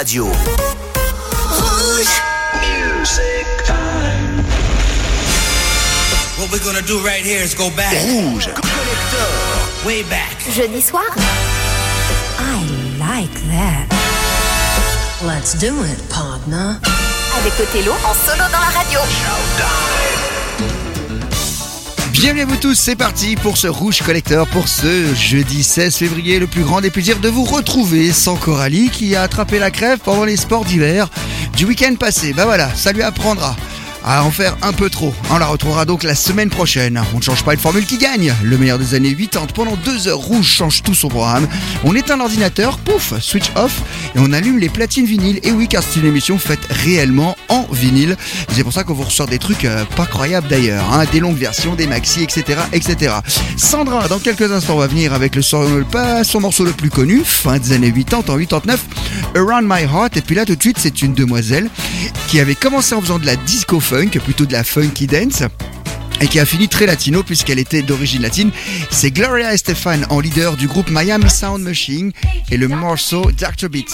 radio. Rouge. Music time. What we're gonna do right here is go back. Rouge. Collector. Way back. Jeudi soir. I like that. Let's do it, partner. Avec Othello en solo dans la radio. Bienvenue à vous tous, c'est parti pour ce Rouge Collector pour ce jeudi 16 février. Le plus grand des plaisirs de vous retrouver sans Coralie qui a attrapé la crève pendant les sports d'hiver du week-end passé. Bah voilà, ça lui apprendra à en faire un peu trop. On la retrouvera donc la semaine prochaine. On ne change pas une formule qui gagne. Le meilleur des années 80 pendant deux heures rouge change tout son programme. On éteint l'ordinateur, pouf, switch off et on allume les platines vinyles. Et oui, car c'est une émission faite réellement en vinyle. C'est pour ça qu'on vous ressort des trucs euh, pas croyables d'ailleurs. hein. Des longues versions, des maxi, etc., etc. Sandra, dans quelques instants, va venir avec le son, pas son morceau le plus connu, fin des années 80, en 89, Around My Heart. Et puis là, tout de suite, c'est une demoiselle qui avait commencé en faisant de la disco funk, plutôt de la funky dance. Et qui a fini très latino puisqu'elle était d'origine latine. C'est Gloria Estefan en leader du groupe Miami Sound Machine et le morceau Dr. Beat.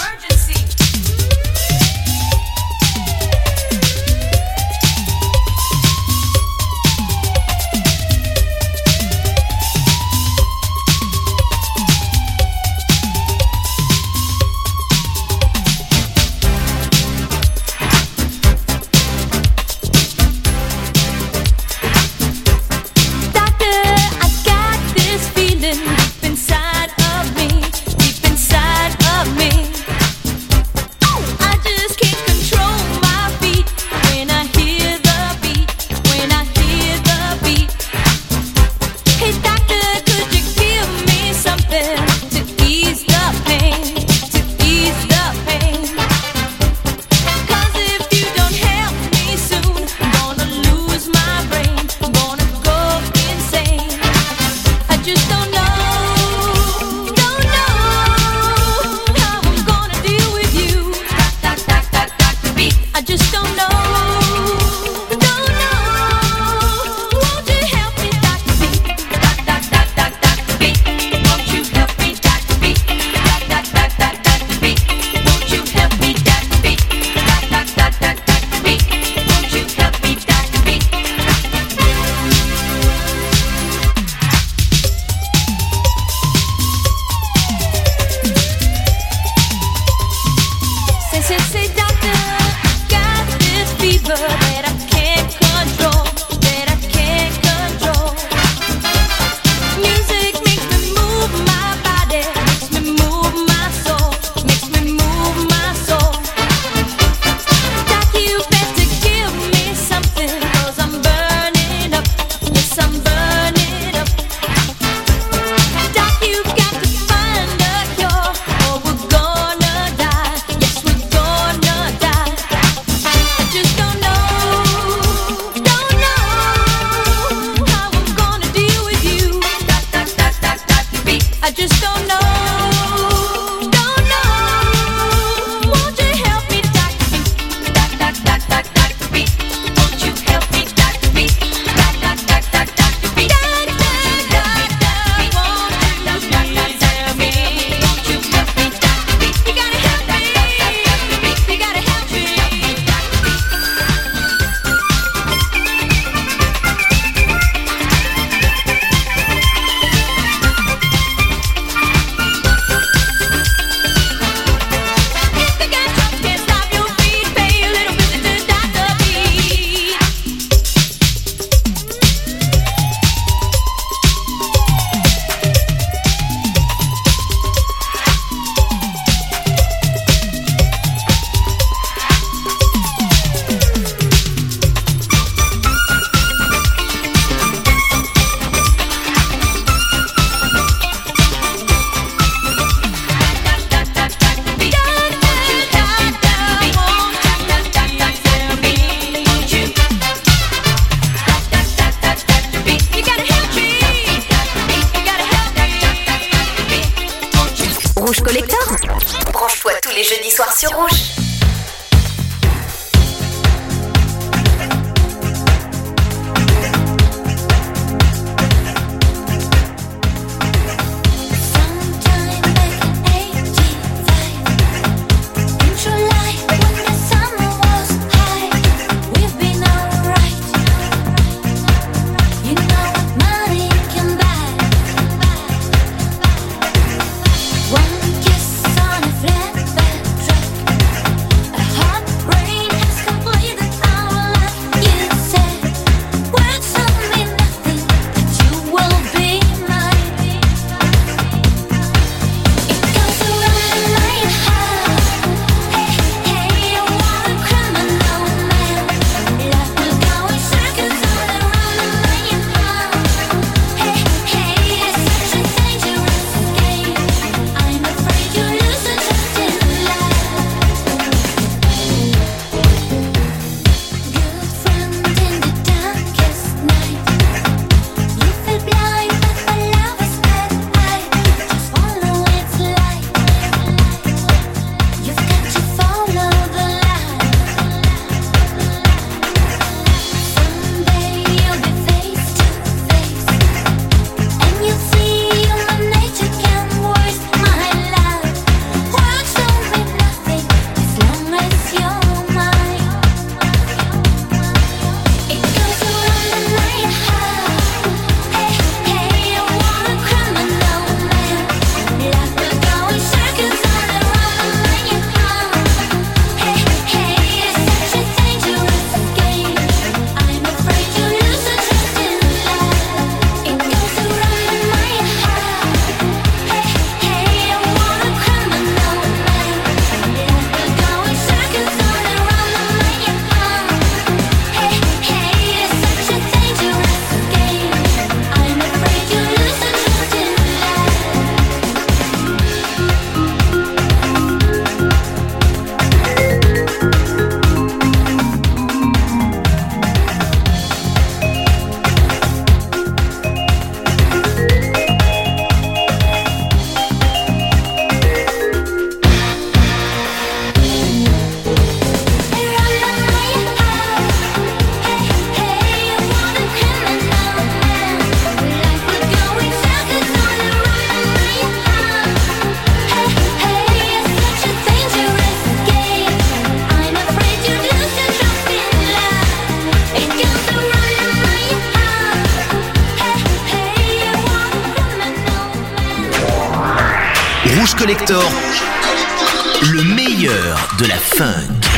Le meilleur de la funk.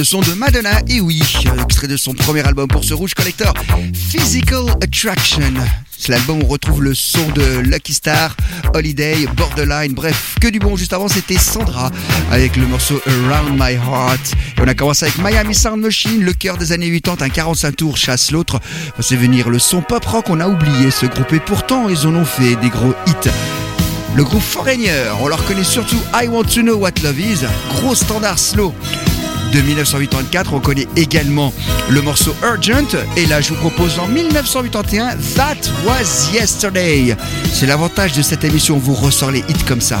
Le son de Madonna, et oui, extrait de son premier album pour ce Rouge Collector, Physical Attraction. C'est l'album où on retrouve le son de Lucky Star, Holiday, Borderline, bref, que du bon. Juste avant, c'était Sandra avec le morceau Around My Heart. Et on a commencé avec Miami Sound Machine, le cœur des années 80, un 45 tours chasse l'autre. C'est venir le son pop rock, on a oublié ce groupe et pourtant ils en ont fait des gros hits. Le groupe Foreigner, on leur connaît surtout I Want to Know What Love Is, gros standard slow. De 1984, on connaît également le morceau Urgent, et là je vous propose en 1981 That Was Yesterday. C'est l'avantage de cette émission, on vous ressort les hits comme ça.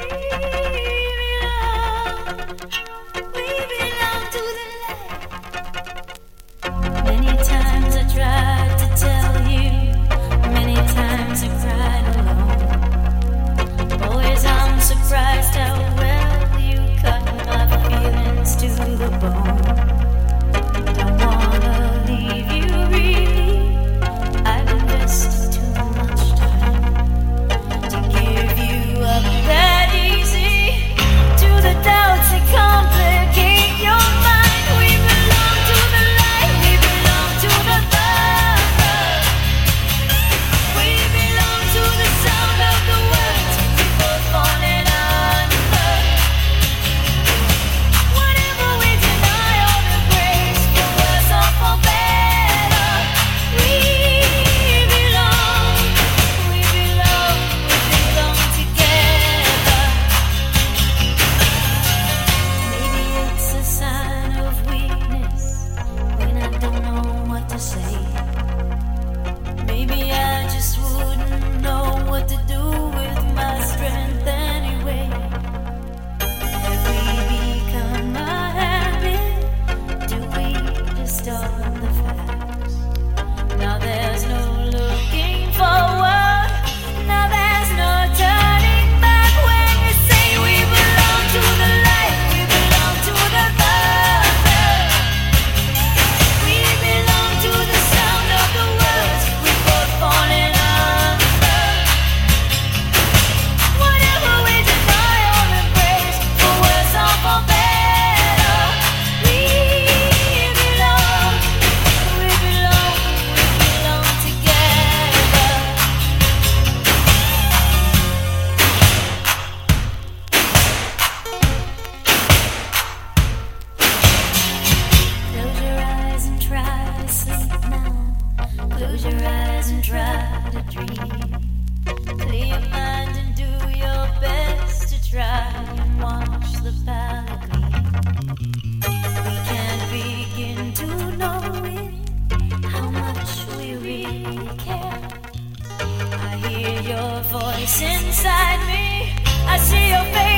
voice inside me. I see your face.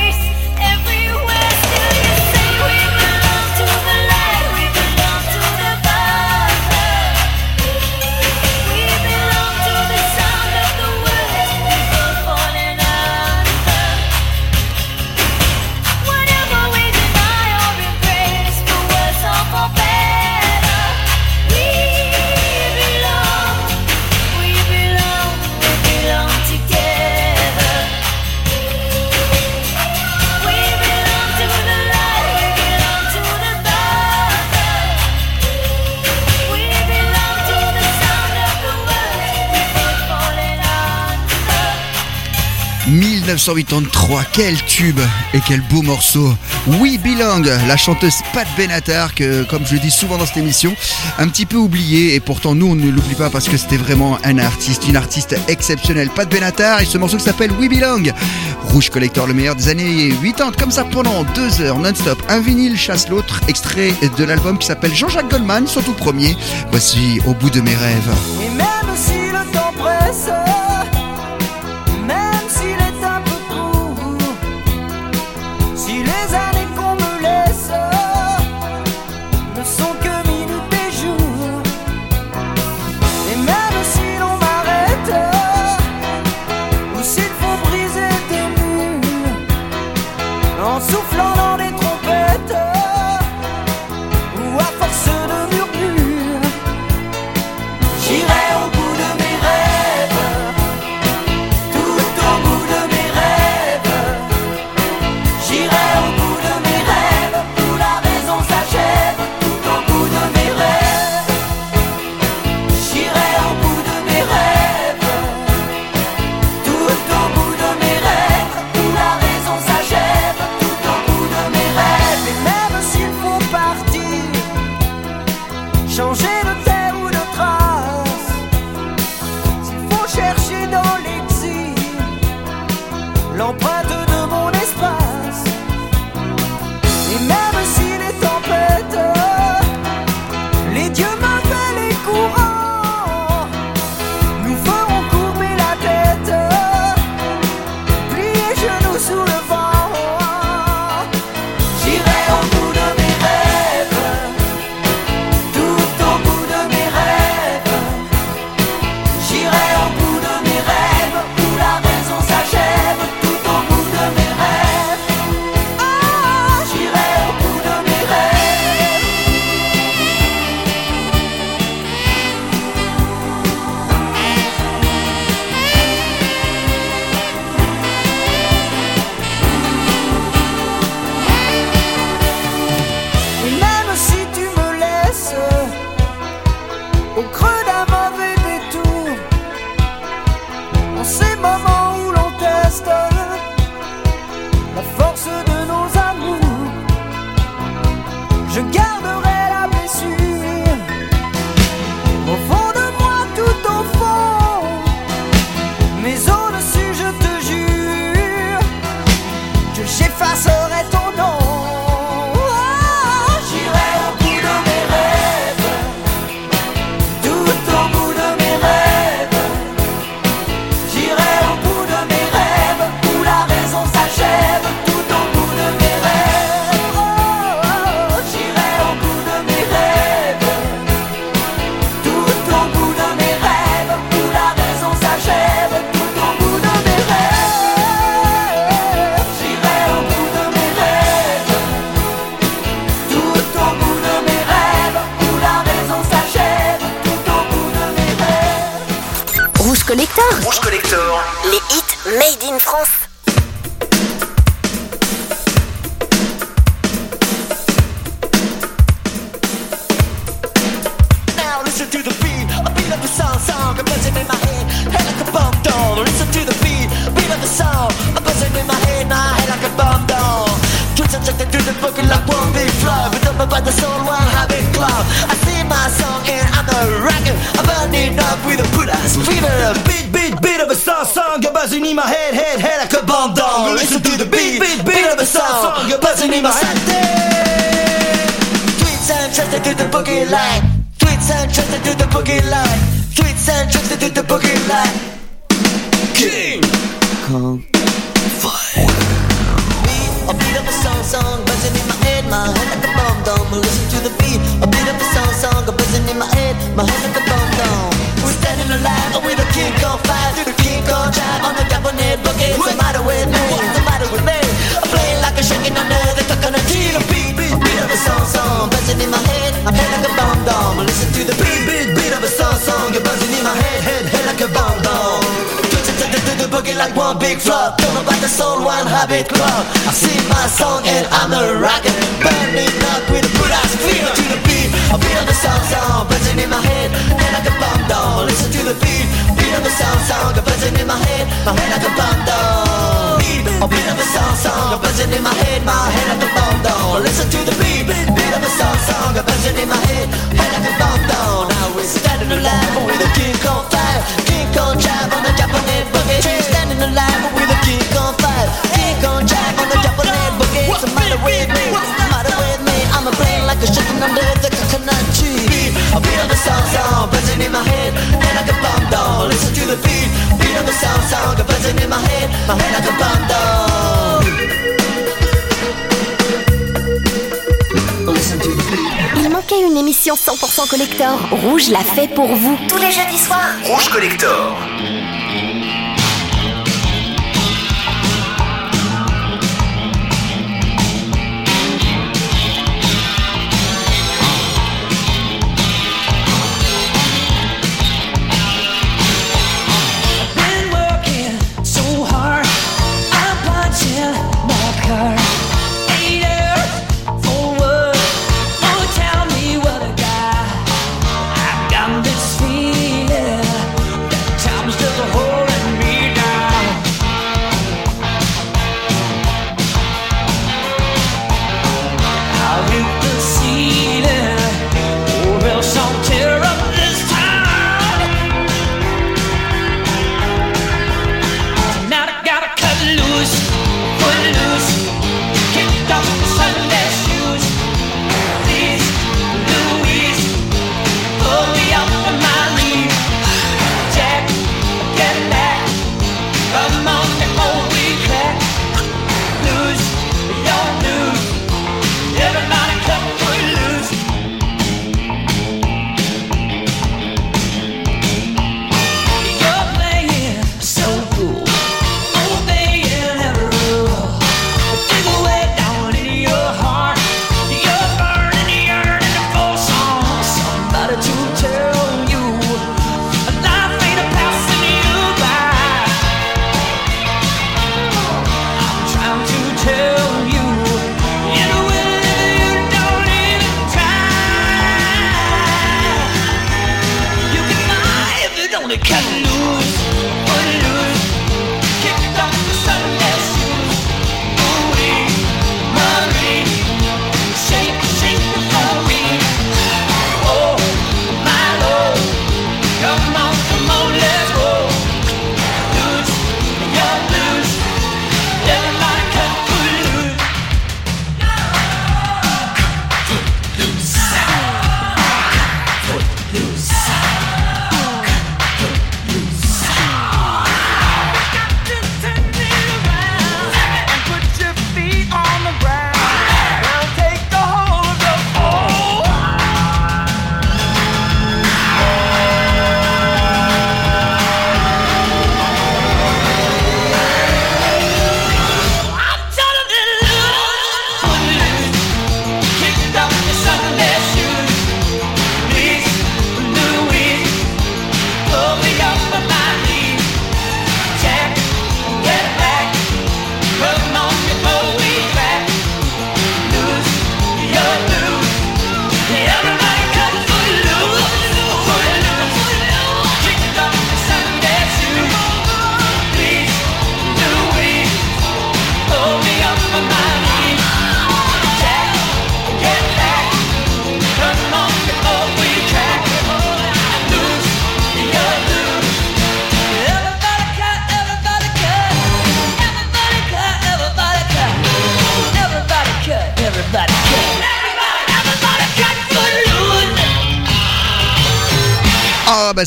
1983, quel tube et quel beau morceau. We Belong, la chanteuse Pat Benatar, que comme je le dis souvent dans cette émission, un petit peu oubliée et pourtant nous on ne l'oublie pas parce que c'était vraiment un artiste, une artiste exceptionnelle. Pat Benatar et ce morceau qui s'appelle We Belong. Rouge Collector, le meilleur des années 80, comme ça pendant deux heures non-stop. Un vinyle chasse l'autre, extrait de l'album qui s'appelle Jean-Jacques Goldman, son tout premier. Voici Au bout de mes rêves. Et même si le temps presse, big flop Talk about the soul one habit club. I sing my song and I'm a rocker Burning up with a Buddha's feel. to the beat. I feel the sound sound buzzing in my head And I can bomb down, listen to the beat Beat of the sound sound buzzing in my head My head like a bomb down Beat, a beat of the sound sound buzzing in my head My head like a bomb down, listen to the beat Beat of the sound sound buzzing in my head Head like a bomb down Now we're standing alive with a King Kong fire King Kong drive Il manquait une émission 100% collector. Rouge l'a fait pour vous. Tous les jeudis soirs. Rouge Collector.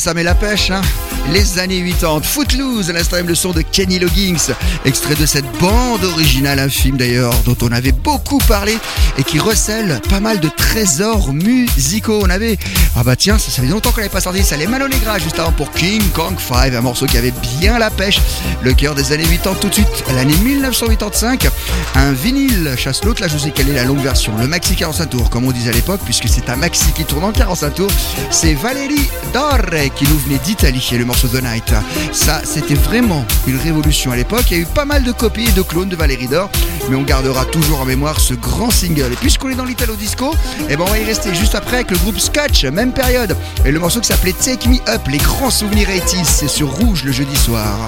Ça met la pêche, hein. Les années 80, Footloose, à l'instant le son de Kenny Loggins, extrait de cette bande originale, un film d'ailleurs dont on avait beaucoup parlé et qui recèle pas mal de trésors musicaux. On avait, ah bah tiens, ça, fait longtemps qu'on n'avait pas sorti. Ça, les Mano Negra juste avant pour King Kong 5, un morceau qui avait bien la pêche. Le cœur des années 80 tout de suite, l'année 1985, un vinyle chasse l'autre, là je sais quelle est la longue version, le maxi 45 tours comme on disait à l'époque, puisque c'est un maxi qui tourne en 45 tours, c'est Valérie Dorre qui nous venait d'Italie. Et le morceau Night. Ça, c'était vraiment une révolution à l'époque. Il y a eu pas mal de copies et de clones de Valérie Dor, mais on gardera toujours en mémoire ce grand single. Et puisqu'on est dans l'Italo Disco, eh ben on va y rester juste après avec le groupe Scotch, même période. Et le morceau qui s'appelait Take Me Up, les grands souvenirs 80 c'est sur Rouge le jeudi soir.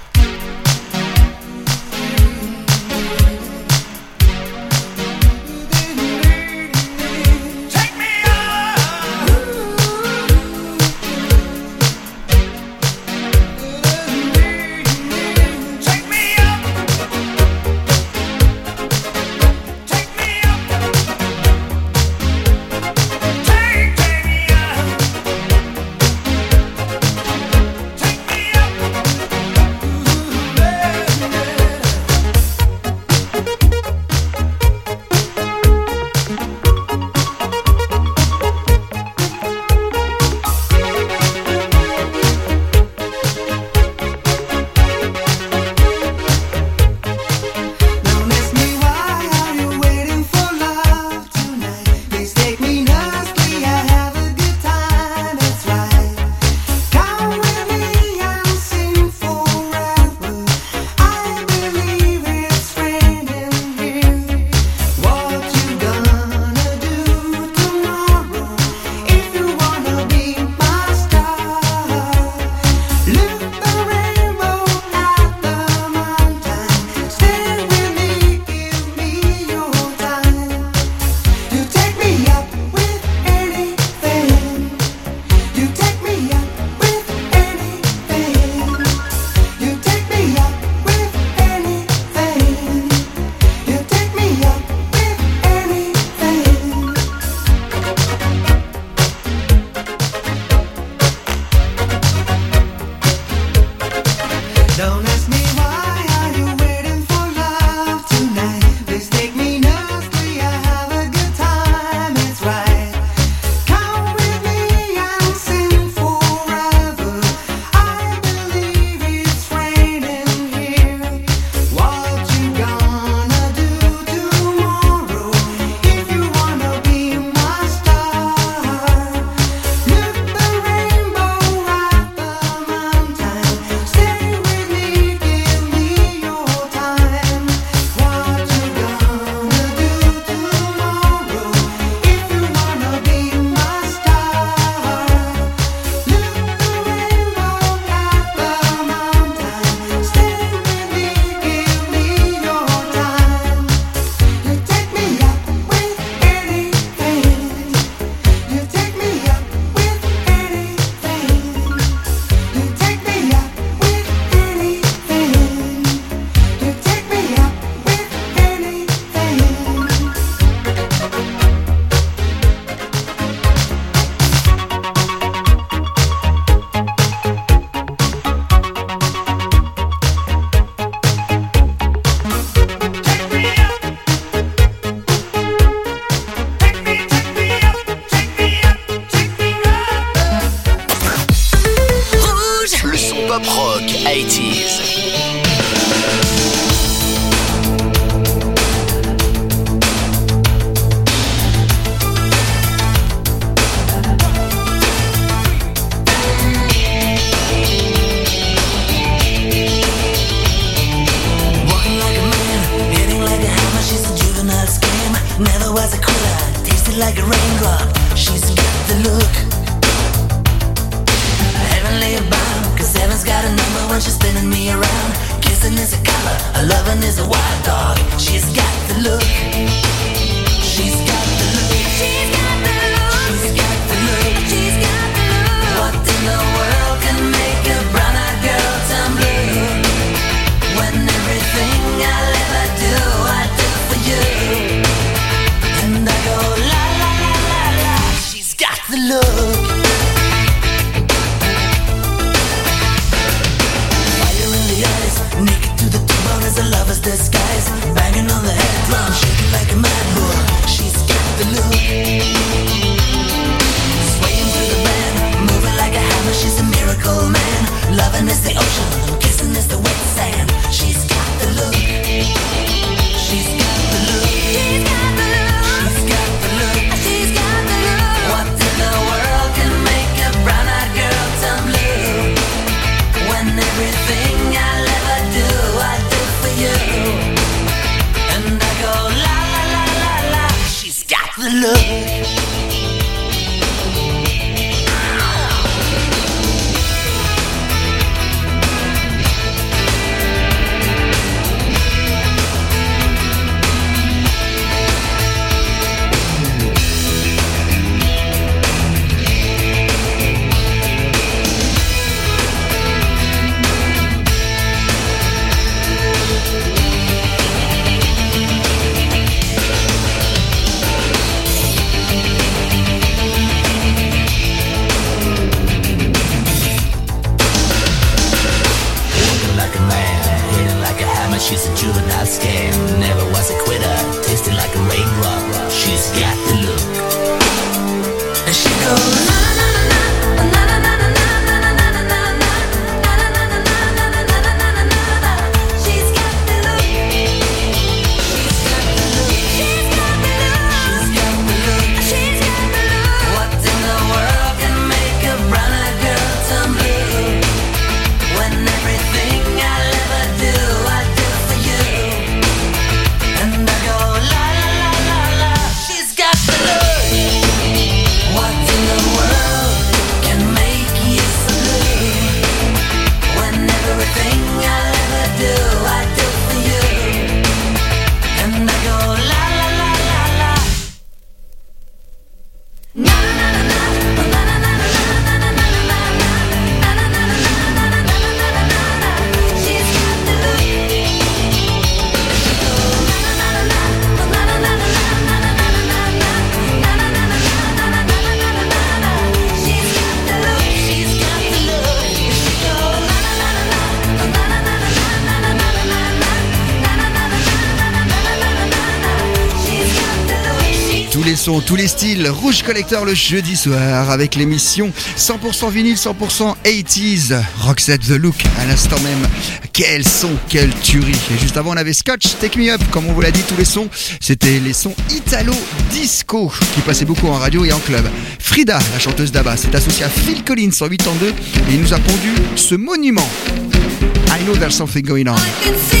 Tous les styles. Rouge Collector le jeudi soir avec l'émission 100% vinyle, 100% 80s. Roxette The Look à l'instant même. Quel son, quelle tuerie. Et juste avant, on avait Scotch, Take Me Up. Comme on vous l'a dit, tous les sons, c'était les sons italo-disco qui passaient beaucoup en radio et en club. Frida, la chanteuse d'Abba, s'est associée à Phil Collins en 8 ans 2 et il nous a pondu ce monument. I know there's something going on.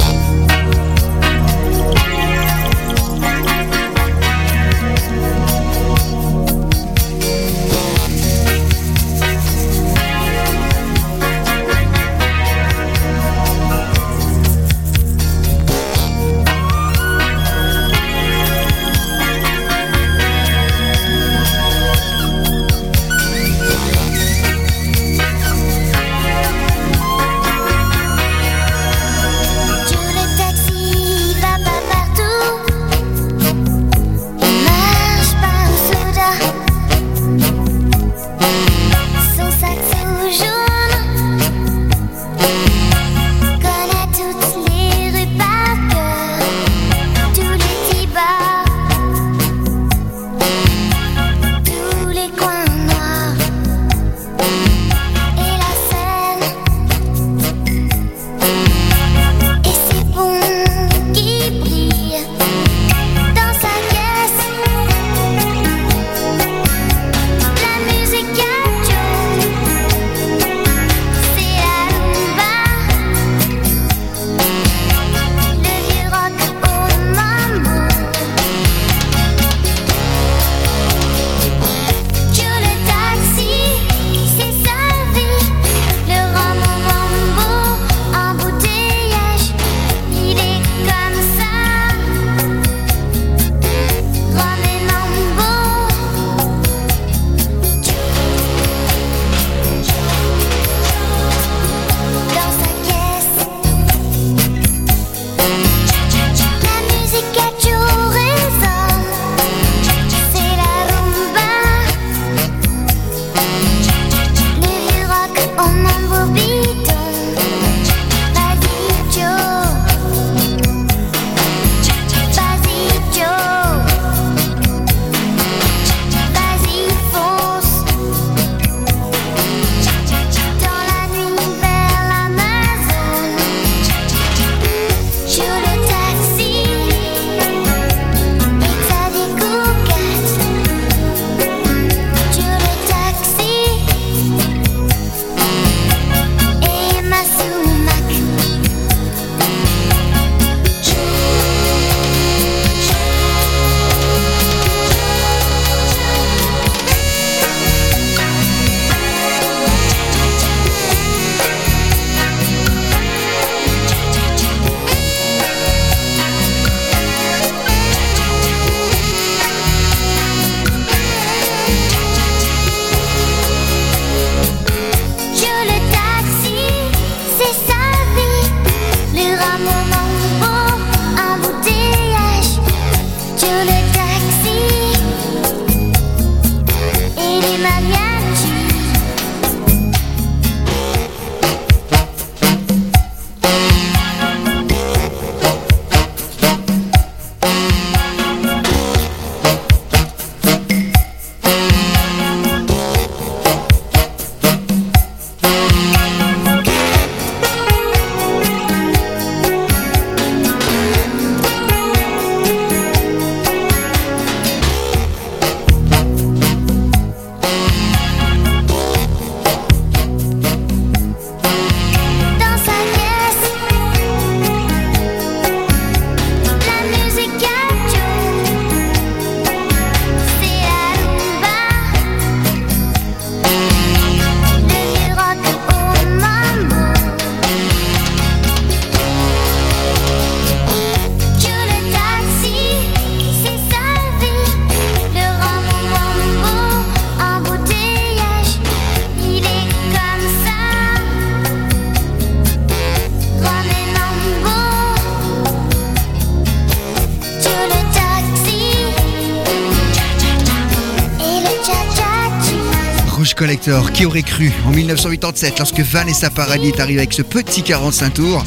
Qui aurait cru en 1987 lorsque Vanessa Paradis est arrivée avec ce petit 45 tours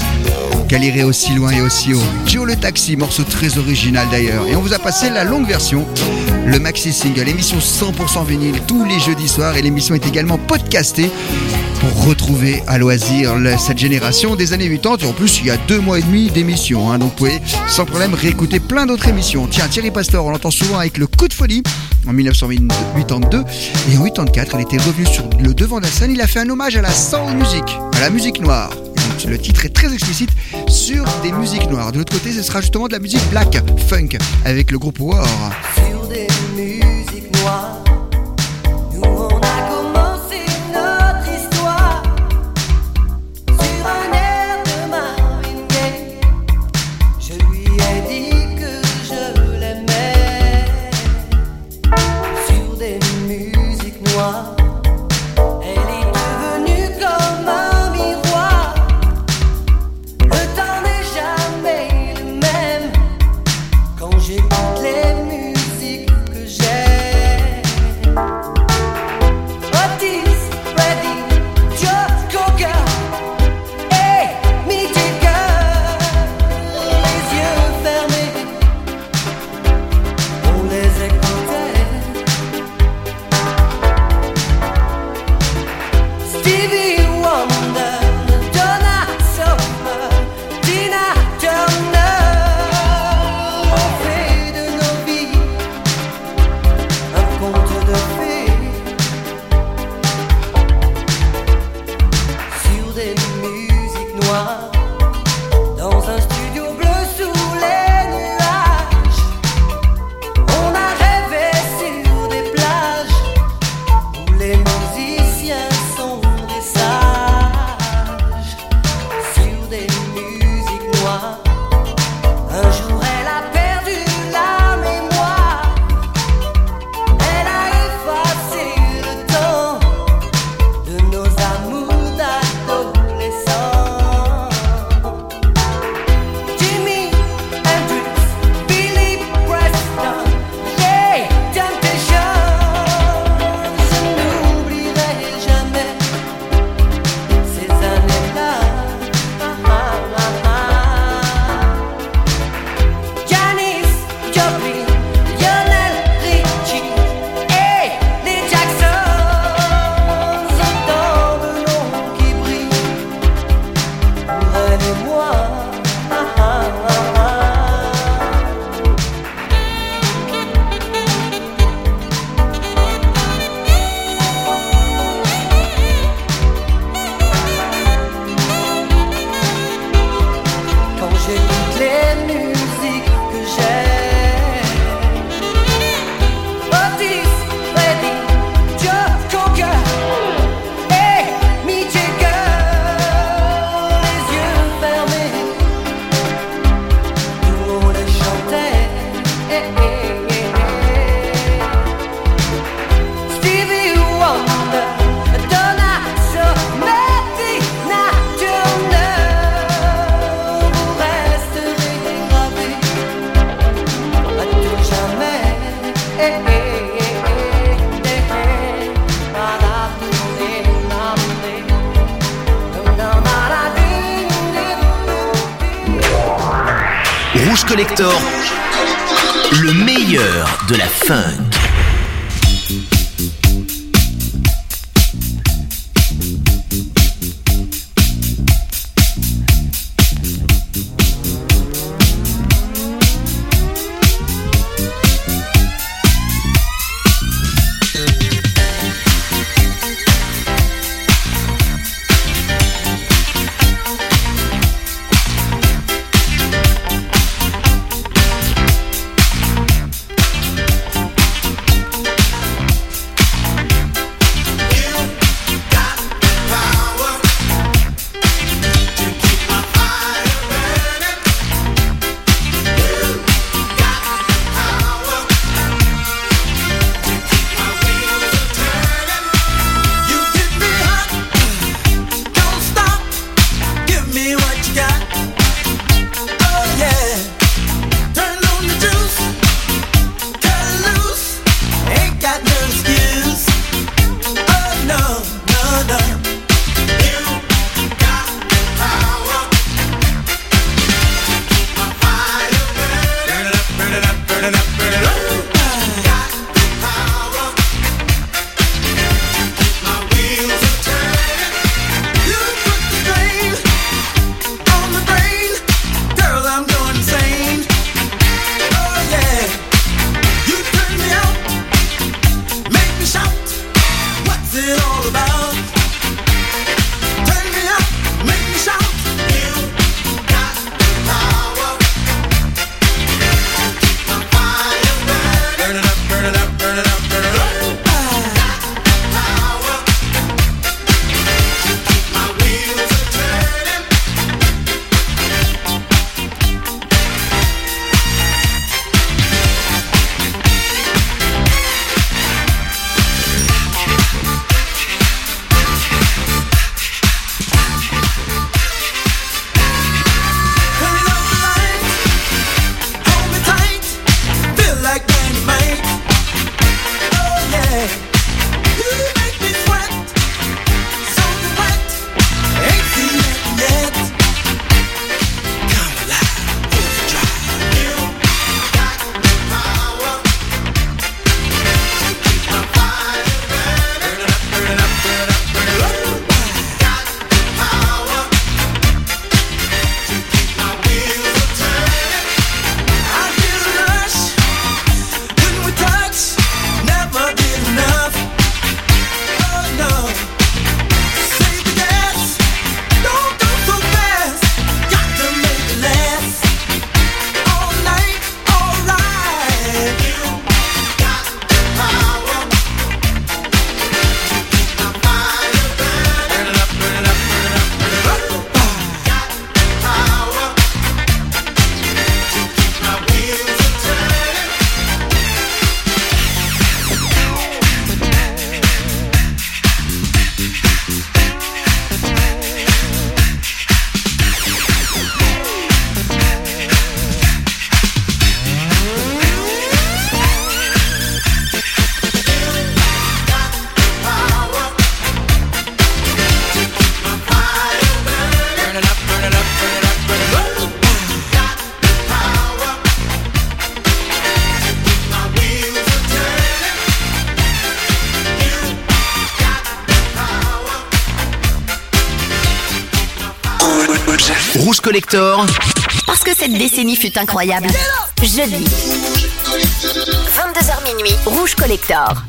qu'elle irait aussi loin et aussi haut. Joe le Taxi, morceau très original d'ailleurs. Et on vous a passé la longue version, le maxi single, émission 100% vinyle tous les jeudis soirs et l'émission est également podcastée pour retrouver à loisir cette génération des années 80. Et en plus, il y a deux mois et demi d'émission, hein, donc vous pouvez sans problème réécouter plein d'autres émissions. Tiens, Thierry Pastor, on l'entend souvent avec le coup de folie en 1982 et en 84, il était revenu sur le devant de la scène. Il a fait un hommage à la soul music, à la musique noire. Le titre est très explicite sur des musiques noires. De l'autre côté, ce sera justement de la musique black, funk, avec le groupe War. Parce que cette décennie fut incroyable. Jeudi. 22h minuit, Rouge Collector.